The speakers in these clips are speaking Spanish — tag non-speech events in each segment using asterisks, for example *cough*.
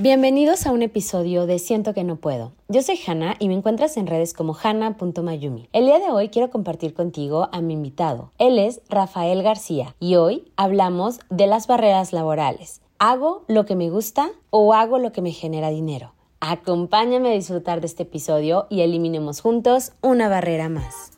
Bienvenidos a un episodio de Siento que no puedo. Yo soy Hanna y me encuentras en redes como hanna.mayumi. El día de hoy quiero compartir contigo a mi invitado. Él es Rafael García y hoy hablamos de las barreras laborales. ¿Hago lo que me gusta o hago lo que me genera dinero? Acompáñame a disfrutar de este episodio y eliminemos juntos una barrera más.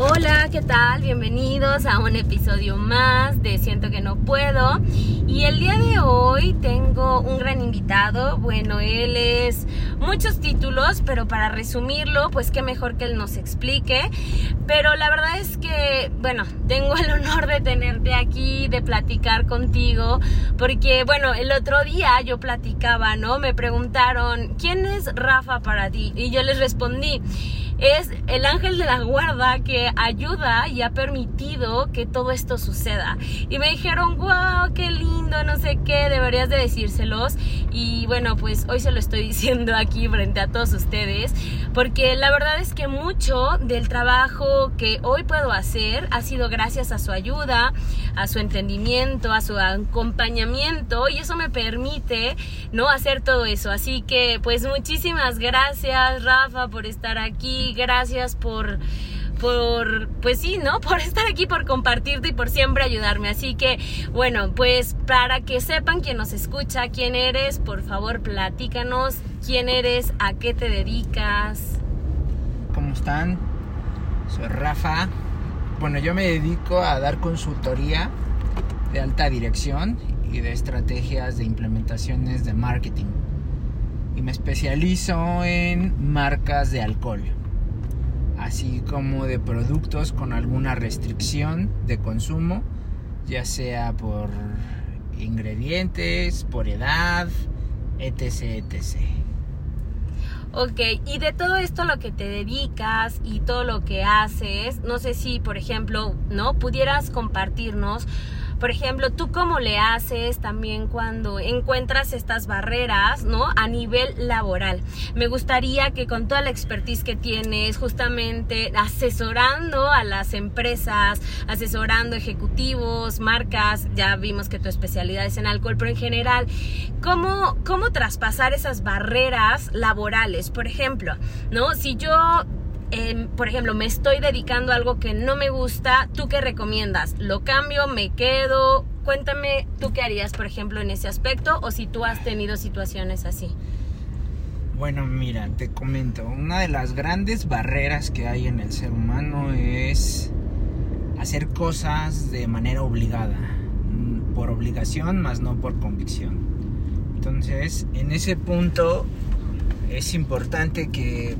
Hola, ¿qué tal? Bienvenidos a un episodio más de Siento que no puedo. Y el día de hoy tengo un gran invitado. Bueno, él es muchos títulos, pero para resumirlo, pues qué mejor que él nos explique. Pero la verdad es que, bueno, tengo el honor de tenerte aquí, de platicar contigo, porque, bueno, el otro día yo platicaba, ¿no? Me preguntaron, ¿quién es Rafa para ti? Y yo les respondí es el ángel de la guarda que ayuda y ha permitido que todo esto suceda. Y me dijeron, wow, qué lindo, no sé qué, deberías de decírselos. Y bueno, pues hoy se lo estoy *laughs* diciendo aquí frente a todos ustedes, porque la verdad es que mucho del trabajo que hoy puedo hacer ha sido gracias a su ayuda, a su entendimiento, a su acompañamiento, y eso me permite, ¿no? Hacer todo eso. Así que, pues muchísimas gracias, Rafa, por estar aquí gracias por por, pues sí, ¿no? *laughs* Por estar aquí, por compartirte y por siempre ayudarme. Así que, bueno, pues para que sepan quién nos escucha, quién eres, por favor, platícanos quién eres, a qué te dedicas. ¿Cómo están? Soy Rafa. Bueno, yo me dedico a dar consultoría de alta dirección y de estrategias de implementaciones de marketing. Y me especializo en marcas de alcohol así como de productos con alguna restricción de consumo, ya sea por ingredientes, por edad, etc. etc. Ok, y de todo esto lo que te dedicas y todo lo que haces, no sé si, por ejemplo, ¿no? Pudieras compartirnos por ejemplo, tú cómo le haces también cuando encuentras estas barreras, ¿no? A nivel laboral. Me gustaría que con toda la expertise que tienes, justamente asesorando a las empresas, asesorando ejecutivos, marcas, ya vimos que tu especialidad es en alcohol, pero en general, ¿cómo, cómo traspasar esas barreras laborales? Por ejemplo, ¿no? Si yo Em, por ejemplo, me estoy dedicando a algo que no me gusta, ¿tú qué recomiendas? ¿Lo cambio? ¿Me quedo? Cuéntame tú qué harías, por ejemplo, en ese aspecto o si tú has tenido situaciones así. Bueno, mira, te comento, una de las grandes barreras que hay en el ser humano es hacer cosas de manera obligada, mm, por obligación, más no por convicción. Entonces, en ese punto es importante que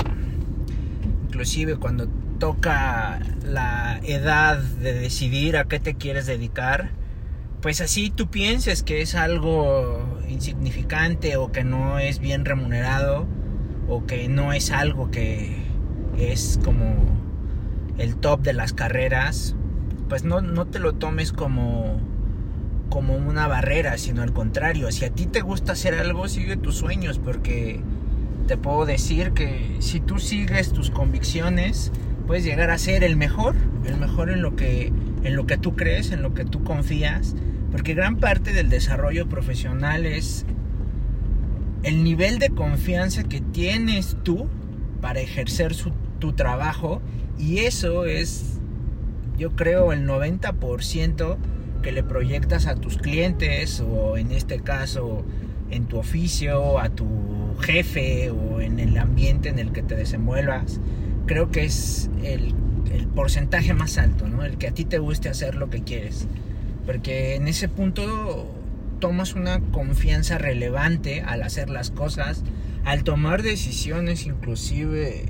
inclusive cuando toca la edad de decidir a qué te quieres dedicar, pues así tú pienses que es algo insignificante o que no es bien remunerado o que no es algo que es como el top de las carreras, pues no, no te lo tomes como, como una barrera, sino al contrario, si a ti te gusta hacer algo, sigue tus sueños porque te puedo decir que si tú sigues tus convicciones, puedes llegar a ser el mejor, el mejor en lo que en lo que tú crees, en lo que tú confías, porque gran parte del desarrollo profesional es el nivel de confianza que tienes tú para ejercer tu trabajo y eso es yo creo el 90% que le proyectas a tus clientes o en este caso en tu oficio, a tu jefe o en el ambiente en el que te desenvuelvas, creo que es el, porcentaje más alto, ¿no? El que a ti te guste hacer lo que quieres. Porque en ese punto tomas una confianza relevante al hacer las cosas, al tomar decisiones inclusive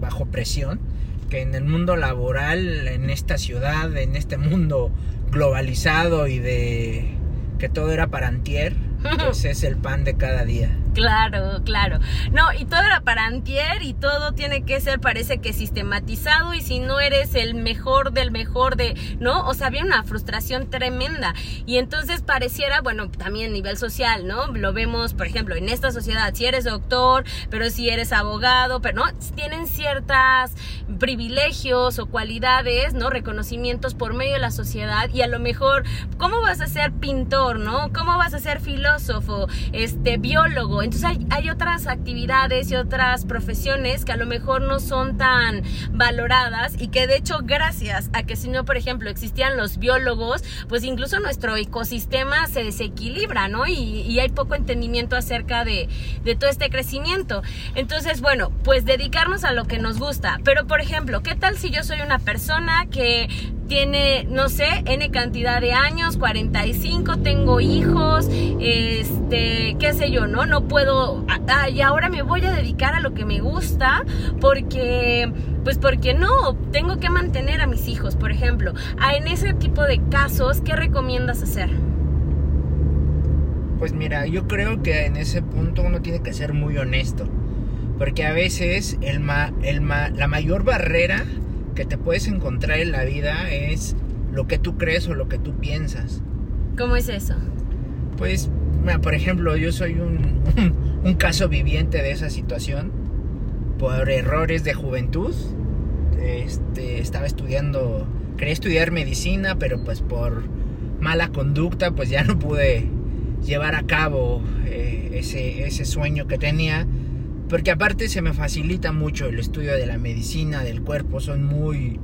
bajo presión, que en el mundo laboral, en esta ciudad, en este mundo globalizado y de que todo era para antier, *laughs* pues es el pan de cada día. Claro, claro. No, y todo era para antier y todo tiene que ser, parece que sistematizado y si no eres el mejor del mejor de, ¿no? O sea, había una frustración tremenda. Y entonces pareciera, bueno, también a nivel social, ¿no? Lo vemos, por ejemplo, en esta sociedad, si eres doctor, pero si eres abogado, pero no, tienen ciertas privilegios o cualidades, ¿no? Reconocimientos por medio de la sociedad y a lo mejor, ¿cómo vas a ser pintor, ¿no? ¿Cómo vas a ser filósofo, este, biólogo? Entonces hay, otras actividades y otras profesiones que a lo mejor no son tan valoradas y que de hecho gracias a que si no, por ejemplo, existían los biólogos, pues incluso nuestro ecosistema se desequilibra, ¿no? Y, hay poco entendimiento acerca de, todo este crecimiento. Entonces, bueno, pues dedicarnos a lo que nos gusta. Pero, por ejemplo, ¿qué tal si yo soy una persona que tiene, no sé, N cantidad de años, 45, tengo hijos, este, qué sé yo, ¿no? No puedo, ah, y ahora me voy a dedicar a lo que me gusta porque, pues porque no, tengo que mantener a mis hijos, por ejemplo. Ah, en ese tipo de casos, ¿qué recomiendas hacer? Pues mira, yo creo que en ese punto uno tiene que ser muy honesto. Porque a veces el ma, el ma, la mayor barrera que te puedes encontrar en la vida es lo que tú crees o lo que tú piensas. ¿Cómo es eso? Pues, por ejemplo, yo soy un, *laughs* un, caso viviente de esa situación. Por errores de juventud, este, estaba estudiando, quería estudiar medicina, pero pues por mala conducta, pues ya no pude llevar a cabo eh, ese, ese sueño que tenía porque aparte se me facilita mucho el estudio de la medicina, del cuerpo, son muy...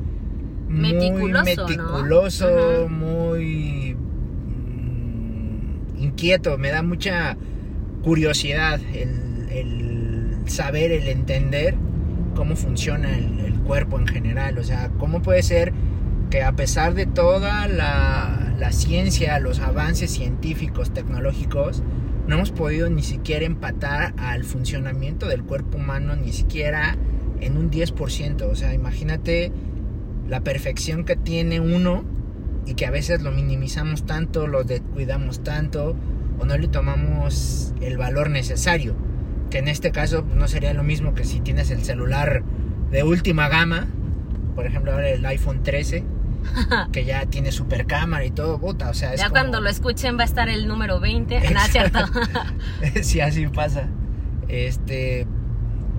Meticuloso, muy meticuloso, muy mm, inquieto, me da mucha curiosidad el, saber, el entender cómo funciona el, el, cuerpo en general, o sea, cómo puede ser que a pesar de toda la, la ciencia, los avances científicos, tecnológicos, no hemos podido ni siquiera empatar al funcionamiento del cuerpo humano, ni siquiera en un 10%. O sea, imagínate la perfección que tiene uno y que a veces lo minimizamos tanto, lo descuidamos tanto o no le tomamos el valor necesario. Que en este caso no sería lo mismo que si tienes el celular de última gama, por ejemplo ahora el iPhone 13 *laughs* que ya tiene super cámara y todo, puta, o sea, Ya cuando lo escuchen va a estar el número 20, *laughs* nada, cierto. *laughs* sí, así pasa. Este,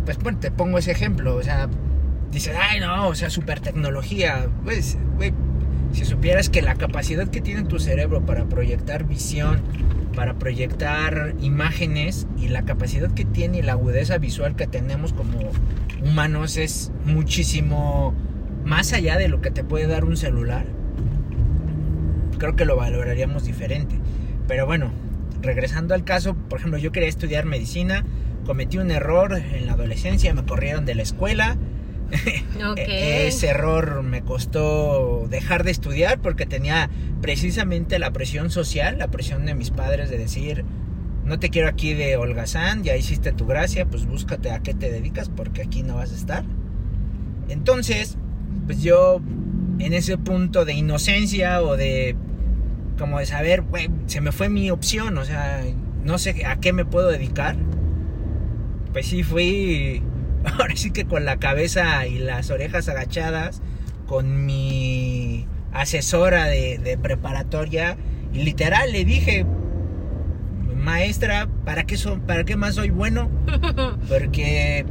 pues bueno, te pongo ese ejemplo, o sea, dices, ay no, o sea, super tecnología, pues, güey, si supieras que la capacidad que tiene tu cerebro para proyectar visión, para proyectar imágenes y la capacidad que tiene y la agudeza visual que tenemos como humanos es muchísimo más allá de lo que te puede dar un celular, creo que lo valoraríamos diferente. Pero bueno, regresando al caso, por ejemplo, yo quería estudiar medicina, cometí un error en la adolescencia, me corrieron de la escuela. *laughs* E-, ese error me costó dejar de estudiar porque tenía precisamente la presión social, la presión de mis padres de decir, no te quiero aquí de holgazán, ya hiciste tu gracia, pues búscate a qué te dedicas porque aquí no vas a estar. Entonces, pues yo en ese punto de inocencia o de como de saber, se me fue mi opción, o sea, no sé a qué me puedo dedicar. Pues sí fui *laughs* ahora sí que con la cabeza y las orejas agachadas con mi asesora de, de preparatoria y literal le dije maestra, ¿para qué, son, ¿para qué más soy bueno? *laughs* Porque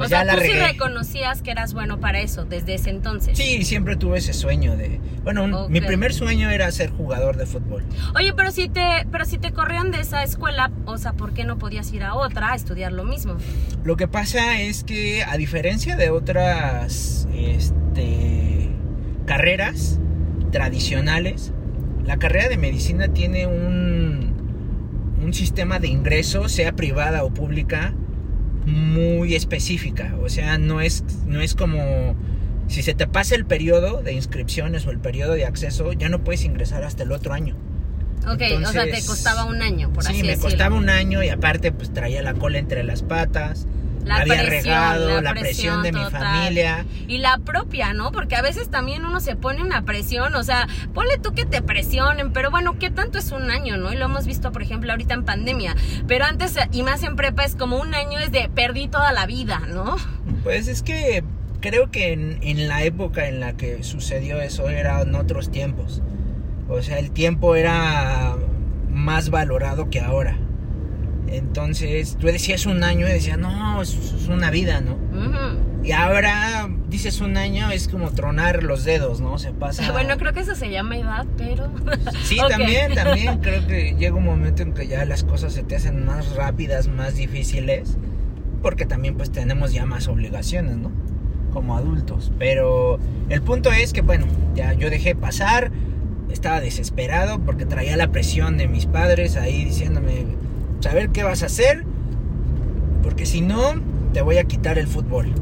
pues o sea, tú sí reconocías que eras bueno para eso desde ese entonces. Sí, siempre tuve ese sueño de... Bueno, mi primer sueño era ser jugador de fútbol. Oye, pero si te pero si te corrieron de esa escuela, o sea, ¿por qué no podías ir a otra a estudiar lo mismo? Lo que pasa es que a diferencia de otras este, carreras tradicionales, la carrera de medicina tiene un, un sistema de ingreso, sea privada o pública, muy específica. O sea, no es, no es como si se te pasa el periodo de inscripciones o el periodo de acceso, ya no puedes ingresar hasta el otro año. Ok, o sea, te costaba un año, por así decirlo. Sí, me costaba un año y aparte pues traía la cola entre las patas. La había presión, regado, la la, presión, presión de mi total. familia. Y la propia, ¿no? Porque a veces también uno se pone una presión, o sea, ponle tú que te presionen, pero bueno, ¿qué tanto es un año, no? Y lo hemos visto, por ejemplo, ahorita en pandemia. Pero antes, y más en prepa, es como un año es de perdí toda la vida, ¿no? Pues es que creo que en, en la época en la que sucedió eso eran otros tiempos. O sea, el tiempo era más valorado que ahora. Entonces, tú decías un año y decías, no, es, es una vida, ¿no? Ujú. Y ahora dices un año, es como tronar los dedos, ¿no? Se pasa. *laughs* Bueno, creo que eso se llama edad, pero... *laughs* Sí, Ok. también, también creo que llega un momento en que ya las cosas se te hacen más rápidas, más difíciles, porque también pues tenemos ya más obligaciones, ¿no? Como adultos. Pero el punto es que, bueno, ya yo dejé pasar, estaba desesperado porque traía la presión de mis padres ahí diciéndome, saber qué vas a hacer, porque si no, te voy a quitar el fútbol.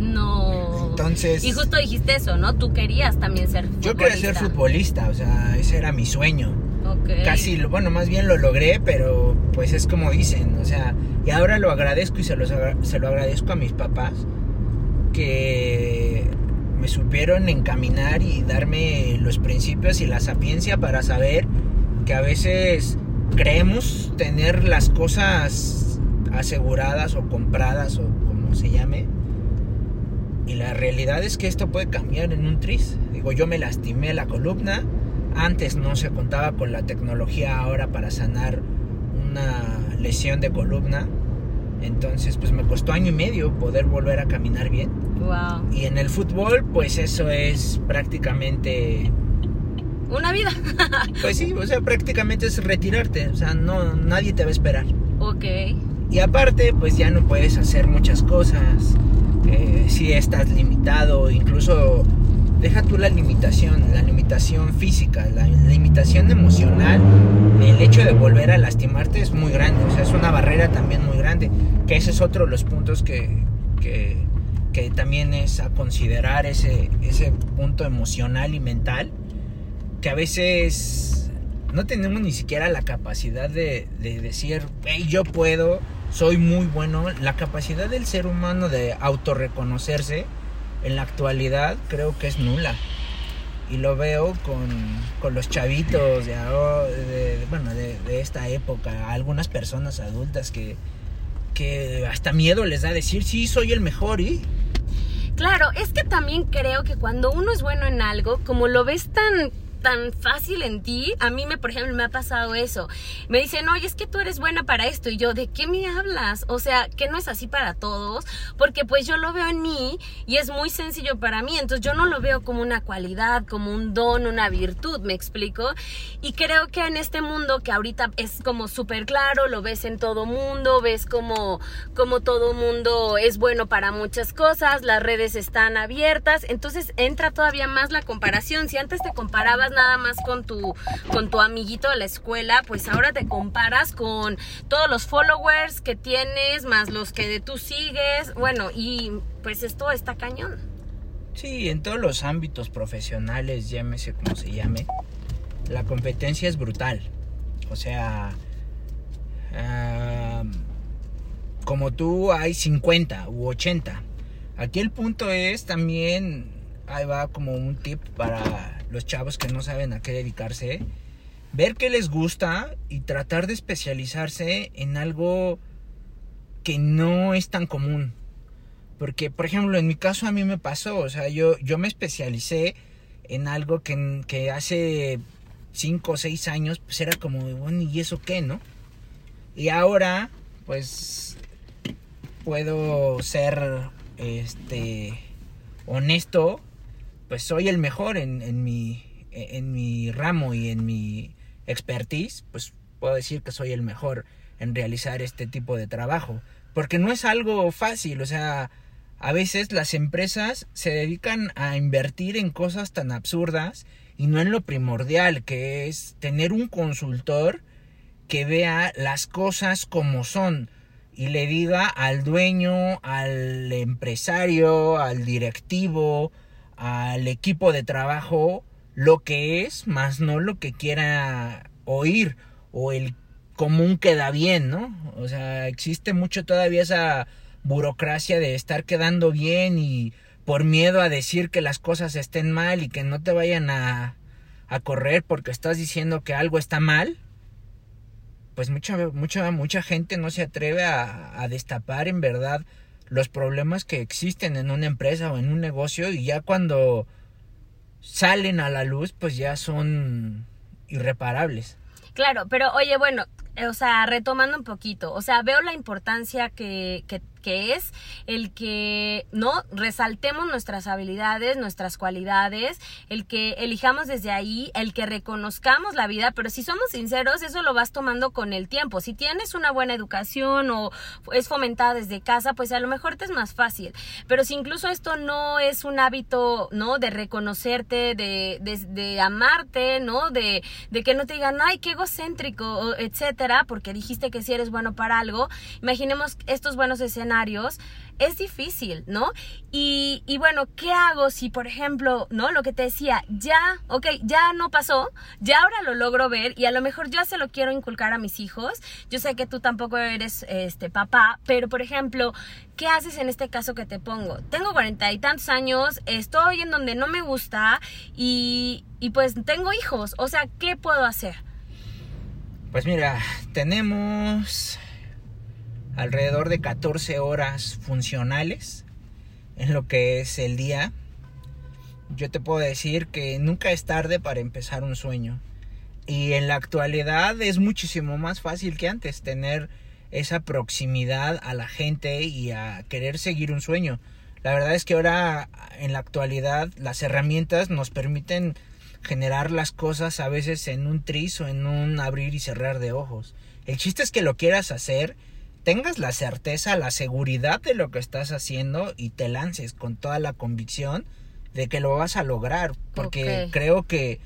No. Entonces... Y justo dijiste eso, ¿no? Tú querías también ser futbolista. Yo quería ser futbolista, o sea, ese era mi sueño. Ok. Casi, bueno, más bien lo logré, pero pues es como dicen, o sea, y ahora lo agradezco y se, los agra- se lo agradezco a mis papás que me supieron encaminar y darme los principios y la sapiencia para saber que a veces creemos tener las cosas aseguradas o compradas o como se llame. Y la realidad es que esto puede cambiar en un tris. Digo, yo me lastimé la columna. Antes no se contaba con la tecnología ahora para sanar una lesión de columna. Entonces, pues me costó año y medio poder volver a caminar bien. Wow. Y en el fútbol, pues eso es prácticamente, Una vida. *laughs* pues sí, o sea, prácticamente es retirarte. O sea, no, nadie te va a esperar. ok. Y aparte, pues ya no puedes hacer muchas cosas. Eh, si estás limitado, incluso deja tú la limitación, la limitación física, la limitación emocional. El hecho de volver a lastimarte es muy grande, o sea, es una barrera también muy grande. Que ese es otro de los puntos que, que, que también es a considerar ese, ese punto emocional y mental. Que a veces no tenemos ni siquiera la capacidad de, de decir, hey, yo puedo, soy muy bueno. La capacidad del ser humano de autorreconocerse en la actualidad creo que es nula. Y lo veo con, con los chavitos de, de- bueno, de, de esta época, algunas personas adultas que, que hasta miedo les da decir, sí, soy el mejor y... Claro, es que también creo que cuando uno es bueno en algo, como lo ves tan tan fácil en ti, a mí me, por ejemplo, me ha pasado eso. Me dicen, oye, es que tú eres buena para esto. Y yo, ¿de qué me hablas? O sea, que no es así para todos, porque pues yo lo veo en mí y es muy sencillo para mí. Entonces yo no lo veo como una cualidad, como un don, una virtud, ¿me explico? Y creo que en este mundo que ahorita es como súper claro, lo ves en todo mundo, ves como, como todo mundo es bueno para muchas cosas, las redes están abiertas, entonces entra todavía más la comparación. Si antes te comparabas nada más con tu, con tu amiguito de la escuela, pues ahora te comparas con todos los followers que tienes, más los que tú sigues, bueno, y pues esto está cañón. Sí, en todos los ámbitos profesionales, llámese como se llame, la competencia es brutal. O sea, ah, como tú hay 50 u 80. Aquí el punto es también, ahí va como un tip para los chavos que no saben a qué dedicarse, ver qué les gusta y tratar de especializarse en algo que no es tan común. Porque, por ejemplo, en mi caso a mí me pasó, o sea, yo, yo me especialicé en algo que, que hace 5 o 6 años, pues era como, bueno, ¿y eso qué, no? Y ahora, pues, puedo ser, este, honesto, pues soy el mejor en, mi, en mi ramo y en mi expertise, pues puedo decir que soy el mejor en realizar este tipo de trabajo. Porque no es algo fácil, o sea, a veces las empresas se dedican a invertir en cosas tan absurdas y no en lo primordial, que es tener un consultor que vea las cosas como son y le diga al dueño, al empresario, al directivo, al equipo de trabajo lo que es, más no lo que quiera oír o el común queda bien, ¿no? O sea, existe mucho todavía esa burocracia de estar quedando bien y por miedo a decir que las cosas estén mal y que no te vayan a, a correr porque estás diciendo que algo está mal, pues mucha, mucha, mucha gente no se atreve a, a destapar en verdad los problemas que existen en una empresa o en un negocio y ya cuando salen a la luz pues ya son irreparables. Claro, pero oye, bueno, o sea, retomando un poquito, o sea, veo la importancia que, que, que es el que, ¿no? Resaltemos nuestras habilidades, nuestras cualidades, el que elijamos desde ahí, el que reconozcamos la vida, pero si somos sinceros, eso lo vas tomando con el tiempo. Si tienes una buena educación o es fomentada desde casa, pues a lo mejor te es más fácil. Pero si incluso esto no es un hábito, ¿no? De reconocerte, de, de, de amarte, ¿no? De, de que no te digan, ay, qué egocéntrico, etcétera, porque dijiste que si eres bueno para algo. Imaginemos estos buenos escenarios es difícil, ¿no? Y, y, bueno, ¿qué hago si, por ejemplo, ¿no? Lo que te decía, ya, ok, ya no pasó, ya ahora lo logro ver y a lo mejor ya se lo quiero inculcar a mis hijos. Yo sé que tú tampoco eres este papá, pero por ejemplo, ¿qué haces en este caso que te pongo? Tengo cuarenta y tantos años, estoy en donde no me gusta y, y pues tengo hijos, o sea, ¿qué puedo hacer? Pues mira, tenemos alrededor de 14 horas funcionales en lo que es el día. Yo te puedo decir que nunca es tarde para empezar un sueño. Y en la actualidad es muchísimo más fácil que antes tener esa proximidad a la gente y a querer seguir un sueño. La verdad es que ahora en la actualidad las herramientas nos permiten generar las cosas a veces en un tris o en un abrir y cerrar de ojos. El chiste es que lo quieras hacer tengas la certeza, la seguridad de lo que estás haciendo y te lances con toda la convicción de que lo vas a lograr, porque creo que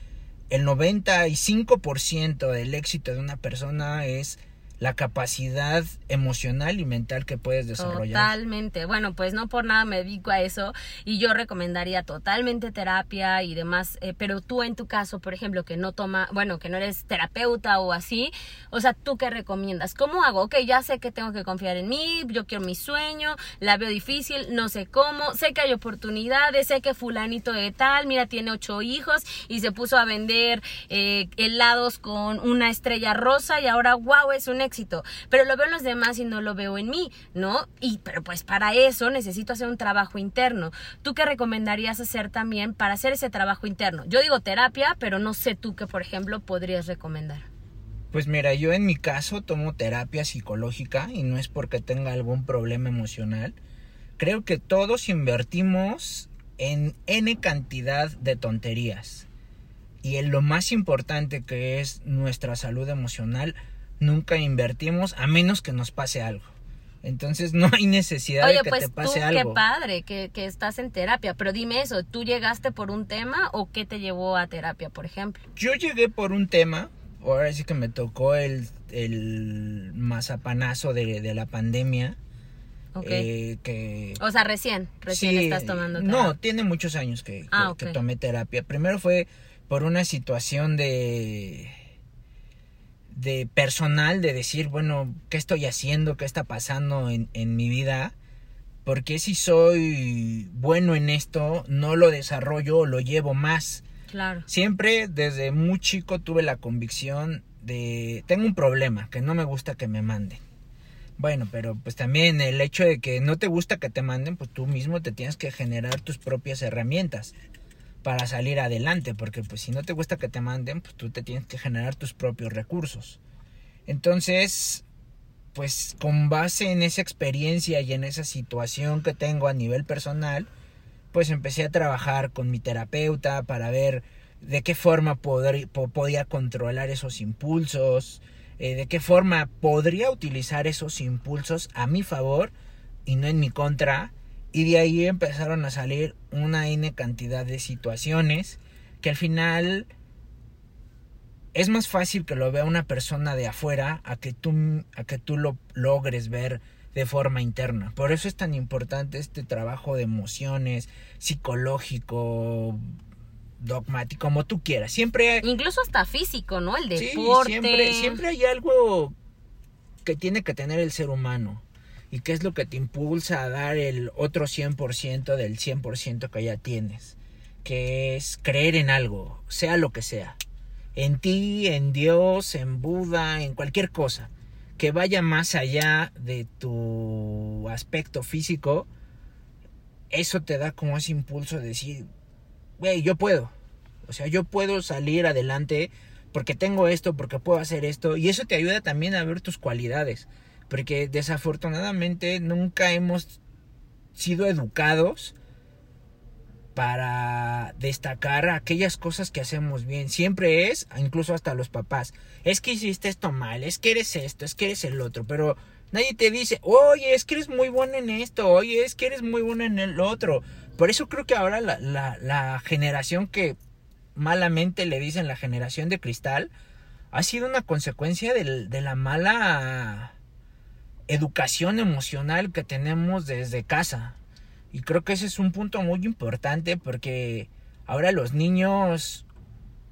el 95% del éxito de una persona es la capacidad emocional y mental que puedes desarrollar. Totalmente. Bueno, pues no por nada me dedico a eso y yo recomendaría totalmente terapia y demás, eh, pero tú en tu caso, por ejemplo, que no toma, bueno, que no eres terapeuta o así, o sea, ¿tú qué recomiendas? ¿Cómo hago? Ok, ya sé que tengo que confiar en mí, yo quiero mi sueño, la veo difícil, no sé cómo, sé que hay oportunidades, sé que fulanito de tal, mira, tiene ocho hijos y se puso a vender eh, helados con una estrella rosa y ahora, wow, es un éxito, pero lo veo en los demás y no lo veo en mí, ¿no? Y pero pues para eso necesito hacer un trabajo interno. ¿Tú qué recomendarías hacer también para hacer ese trabajo interno? Yo digo terapia, pero no sé tú qué, por ejemplo, podrías recomendar. Pues mira, yo en mi caso tomo terapia psicológica y no es porque tenga algún problema emocional. Creo que todos invertimos en N cantidad de tonterías. Y en lo más importante que es nuestra salud emocional, nunca invertimos a menos que nos pase algo. Entonces no hay necesidad de que pues te pase tú, algo. Qué padre que, que, estás en terapia, pero dime eso, ¿tú llegaste por un tema o qué te llevó a terapia, por ejemplo? Yo llegué por un tema, ahora sí que me tocó el, el mazapanazo de, de la pandemia. Okay. Eh, que, o sea, recién, recién sí, estás tomando terapia. No, tiene muchos años que, que, ah, okay. que tomé terapia. Primero fue por una situación de de personal de decir, bueno, ¿qué estoy haciendo? ¿Qué está pasando en, en, mi vida? Porque si soy bueno en esto, no lo desarrollo o lo llevo más. Claro. Siempre desde muy chico tuve la convicción de, tengo un problema, que no me gusta que me manden. Bueno, pero pues también el hecho de que no te gusta que te manden, pues tú mismo te tienes que generar tus propias herramientas para salir adelante, porque pues si no te gusta que te manden, pues tú te tienes que generar tus propios recursos. Entonces, pues con base en esa experiencia y en esa situación que tengo a nivel personal, pues empecé a trabajar con mi terapeuta para ver de qué forma poder, podía controlar esos impulsos, eh, de qué forma podría utilizar esos impulsos a mi favor y no en mi contra y de ahí empezaron a salir una N cantidad de situaciones que al final es más fácil que lo vea una persona de afuera a que tú, a que tú lo logres ver de forma interna. Por eso es tan importante este trabajo de emociones, psicológico, dogmático, como tú quieras. Siempre incluso hasta físico, ¿no? El deporte. Sí, siempre, siempre hay algo que tiene que tener el ser humano y qué es lo que te impulsa a dar el otro 100% del 100% que ya tienes, que es creer en algo, sea lo que sea, en ti, en Dios, en Buda, en cualquier cosa, que vaya más allá de tu aspecto físico, eso te da como ese impulso de decir, güey, yo puedo, o sea, yo puedo salir adelante porque tengo esto, porque puedo hacer esto, y eso te ayuda también a ver tus cualidades porque desafortunadamente nunca hemos sido educados para destacar aquellas cosas que hacemos bien. Siempre es, incluso hasta los papás, es que hiciste esto mal, es que eres esto, es que eres el otro, pero nadie te dice, oye, es que eres muy bueno en esto, oye, es que eres muy bueno en el otro. Por eso creo que ahora la, la generación que malamente le dicen la generación de cristal, ha sido una consecuencia de, de la mala educación emocional que tenemos desde casa. Y creo que ese es un punto muy importante porque ahora los niños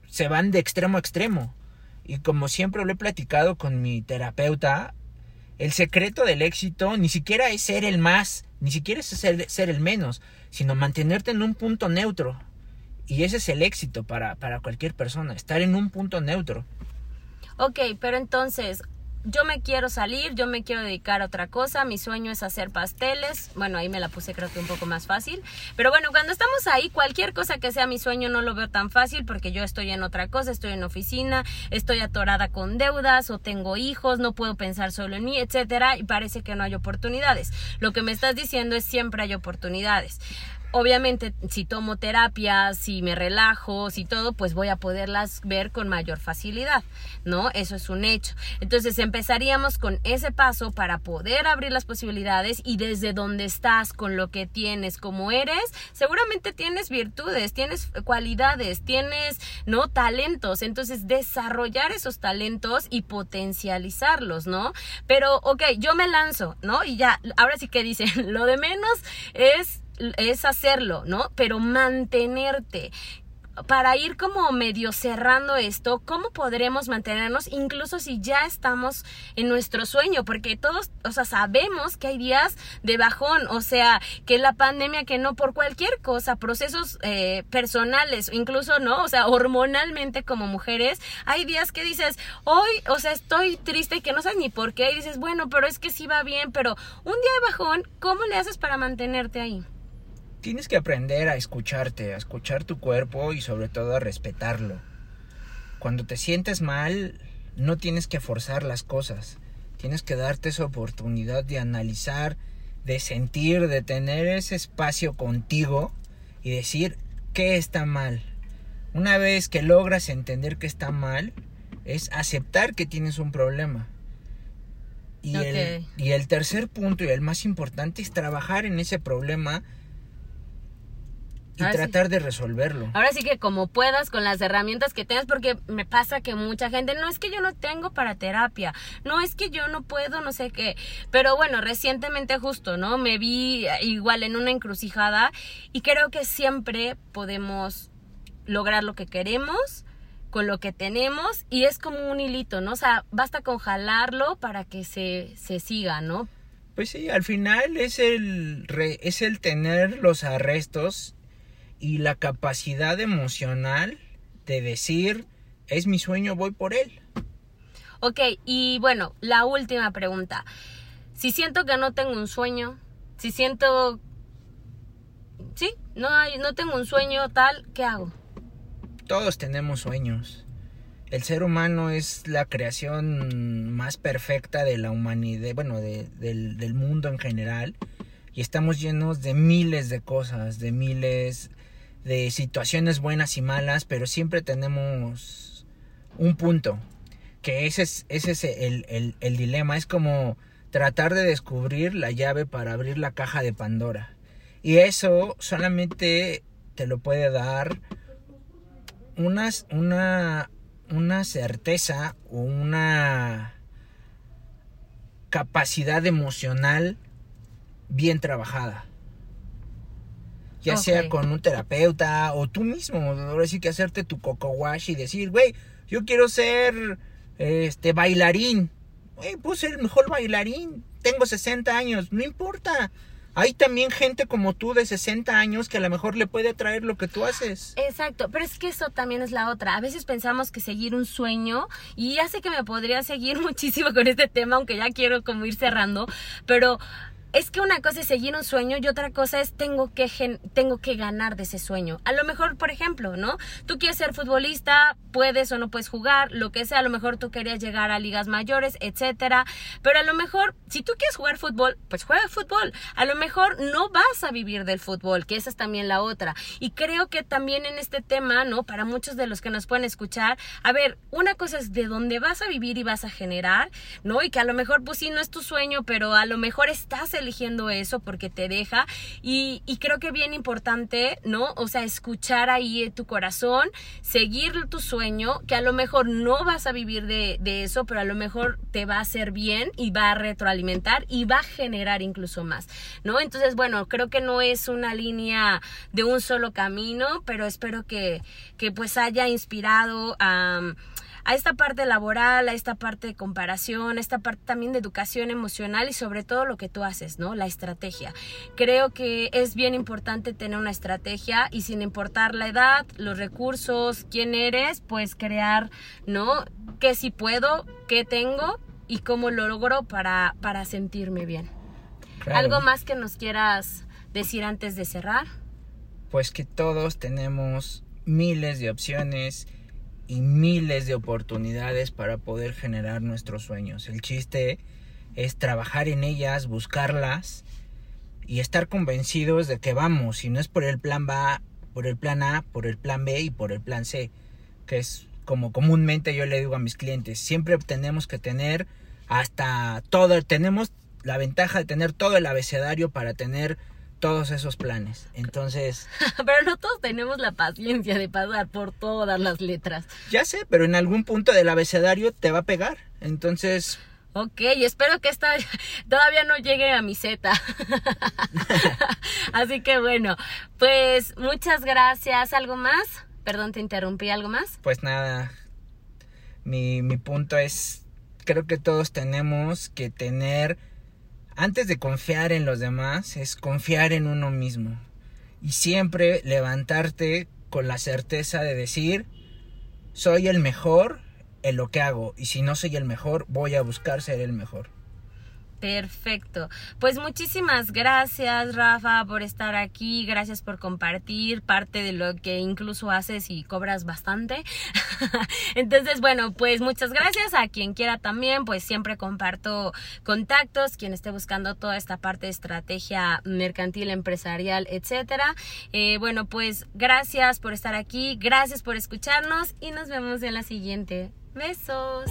se van de extremo a extremo. Y como siempre lo he platicado con mi terapeuta, el secreto del éxito ni siquiera es ser el más, ni siquiera es ser, el menos, sino mantenerte en un punto neutro. Y ese es el éxito para, para cualquier persona, estar en un punto neutro. Ok, pero entonces, yo me quiero salir, yo me quiero dedicar a otra cosa, mi sueño es hacer pasteles, bueno, ahí me la puse creo que un poco más fácil, pero bueno, cuando estamos ahí, cualquier cosa que sea mi sueño no lo veo tan fácil porque yo estoy en otra cosa, estoy en oficina, estoy atorada con deudas o tengo hijos, no puedo pensar solo en mí, etcétera, y parece que no hay oportunidades. Lo que me estás diciendo es siempre hay oportunidades obviamente si tomo terapia, si me relajo, si todo, pues voy a poderlas ver con mayor facilidad, ¿no? Eso es un hecho. Entonces empezaríamos con ese paso para poder abrir las posibilidades y desde donde estás, con lo que tienes, como eres, seguramente tienes virtudes, tienes cualidades, tienes, ¿no? Talentos. Entonces desarrollar esos talentos y potencializarlos, ¿no? Pero, ok, yo me lanzo, ¿no? Y ya, ahora sí que dicen, *laughs* lo de menos es es hacerlo, ¿no? Pero mantenerte para ir como medio cerrando esto, ¿cómo podremos mantenernos incluso si ya estamos en nuestro sueño? Porque todos, o sea, sabemos que hay días de bajón, o sea, que la pandemia, que no por cualquier cosa, procesos eh, personales, incluso, ¿no? O sea, hormonalmente como mujeres, hay días que dices, hoy, o sea, estoy triste que no sabes ni por qué, y dices, bueno, pero es que sí va bien, pero un día de bajón, ¿cómo le haces para mantenerte ahí? Tienes que aprender a escucharte, a escuchar tu cuerpo y sobre todo a respetarlo. Cuando te sientes mal, no tienes que forzar las cosas. Tienes que darte esa oportunidad de analizar, de sentir, de tener ese espacio contigo y decir qué está mal. Una vez que logras entender que está mal, es aceptar que tienes un problema. Y, el, y el tercer punto y el más importante es trabajar en ese problema y tratar de resolverlo. Ahora sí que como puedas con las herramientas que tengas, porque me pasa que mucha gente, no es que yo no tengo para terapia, no es que yo no puedo, no sé qué, pero bueno, recientemente justo, ¿no? Me vi igual en una encrucijada y creo que siempre podemos lograr lo que queremos con lo que tenemos y es como un hilito, ¿no? O sea, basta con jalarlo para que se, se siga, ¿no? Pues sí, al final es el, es el tener los arrestos y la capacidad emocional de decir, es mi sueño, voy por él. Ok, y bueno, la última pregunta. Si siento que no tengo un sueño, si siento... Sí, no, hay, no tengo un sueño tal, ¿qué hago? Todos tenemos sueños. El ser humano es la creación más perfecta de la humanidad, bueno, del, del mundo en general. Y estamos llenos de miles de cosas, de miles de situaciones buenas y malas, pero siempre tenemos un punto, que ese es, ese es el, el, dilema, es como tratar de descubrir la llave para abrir la caja de Pandora. Y eso solamente te lo puede dar una, una, una certeza o una capacidad emocional bien trabajada ya sea con un terapeuta o tú mismo, ahora sí que hacerte tu coco wash y decir, güey, yo quiero ser este bailarín Hey, puedo ser el mejor bailarín, tengo 60 años, no importa. Hay también gente como tú de 60 años que a lo mejor le puede atraer lo que tú haces. Exacto, pero es que eso también es la otra. A veces pensamos que seguir un sueño, y ya sé que me podría seguir *laughs* muchísimo con este tema, aunque ya quiero como ir cerrando, pero es que una cosa es seguir un sueño y otra cosa es tengo que, tengo que ganar de ese sueño. A lo mejor, por ejemplo, ¿no? Tú quieres ser futbolista, puedes o no puedes jugar, lo que sea, a lo mejor tú querías llegar a ligas mayores, etcétera, pero a lo mejor si tú quieres jugar fútbol, pues juega fútbol. A lo mejor no vas a vivir del fútbol, que esa es también la otra. Y creo que también en este tema, ¿no? Para muchos de los que nos pueden escuchar, a ver, una cosa es de dónde vas a vivir y vas a generar, ¿no? Y que a lo mejor pues sí no es tu sueño, pero a lo mejor estás eligiendo eso porque te deja. Y, creo que bien importante, ¿no? O sea, escuchar ahí tu corazón, seguir tu sueño, que a lo mejor no vas a vivir de, de eso, pero a lo mejor te va a hacer bien y va a retroalimentar y va a generar incluso más, ¿no? Entonces, bueno, creo que no es una línea de un solo camino, pero espero que, que pues haya inspirado a a esta parte laboral, a esta parte de comparación, a esta parte también de educación emocional y sobre todo lo que tú haces, ¿no? La estrategia. Creo que es bien importante tener una estrategia y sin importar la edad, los recursos, quién eres, pues crear, ¿no? ¿Qué si puedo? ¿Qué tengo? Y cómo lo logro para, para sentirme bien. ¿Algo más que nos quieras decir antes de cerrar? Pues que todos tenemos miles de opciones y miles de oportunidades para poder generar nuestros sueños. El chiste es trabajar en ellas, buscarlas y estar convencidos de que vamos, si no es por el plan A, por el plan A, por el plan B y por el plan C, que es como comúnmente yo le digo a mis clientes, siempre tenemos que tener hasta todo, tenemos la ventaja de tener todo el abecedario para tener todos esos planes. Entonces... *laughs* pero no todos tenemos la paciencia de pasar por todas las letras. Ya sé, pero en algún punto del abecedario te va a pegar. Entonces... Ok, espero que esta *laughs* todavía no llegue a mi Z. *laughs* Así que bueno, pues muchas gracias. ¿Algo más? Perdón, te interrumpí. ¿Algo más? Pues nada, mi, mi punto es, creo que todos tenemos que tener antes de confiar en los demás, es confiar en uno mismo. Y siempre levantarte con la certeza de decir, soy el mejor en lo que hago. Y si no soy el mejor, voy a buscar ser el mejor. Perfecto. Pues muchísimas gracias, Rafa, por estar aquí. Gracias por compartir parte de lo que incluso haces y cobras bastante. *laughs* Entonces, bueno, pues muchas gracias a quien quiera también. Pues siempre comparto contactos, quien esté buscando toda esta parte de estrategia mercantil, empresarial, etcétera. Eh, bueno, pues gracias por estar aquí. Gracias por escucharnos y nos vemos en la siguiente. Besos.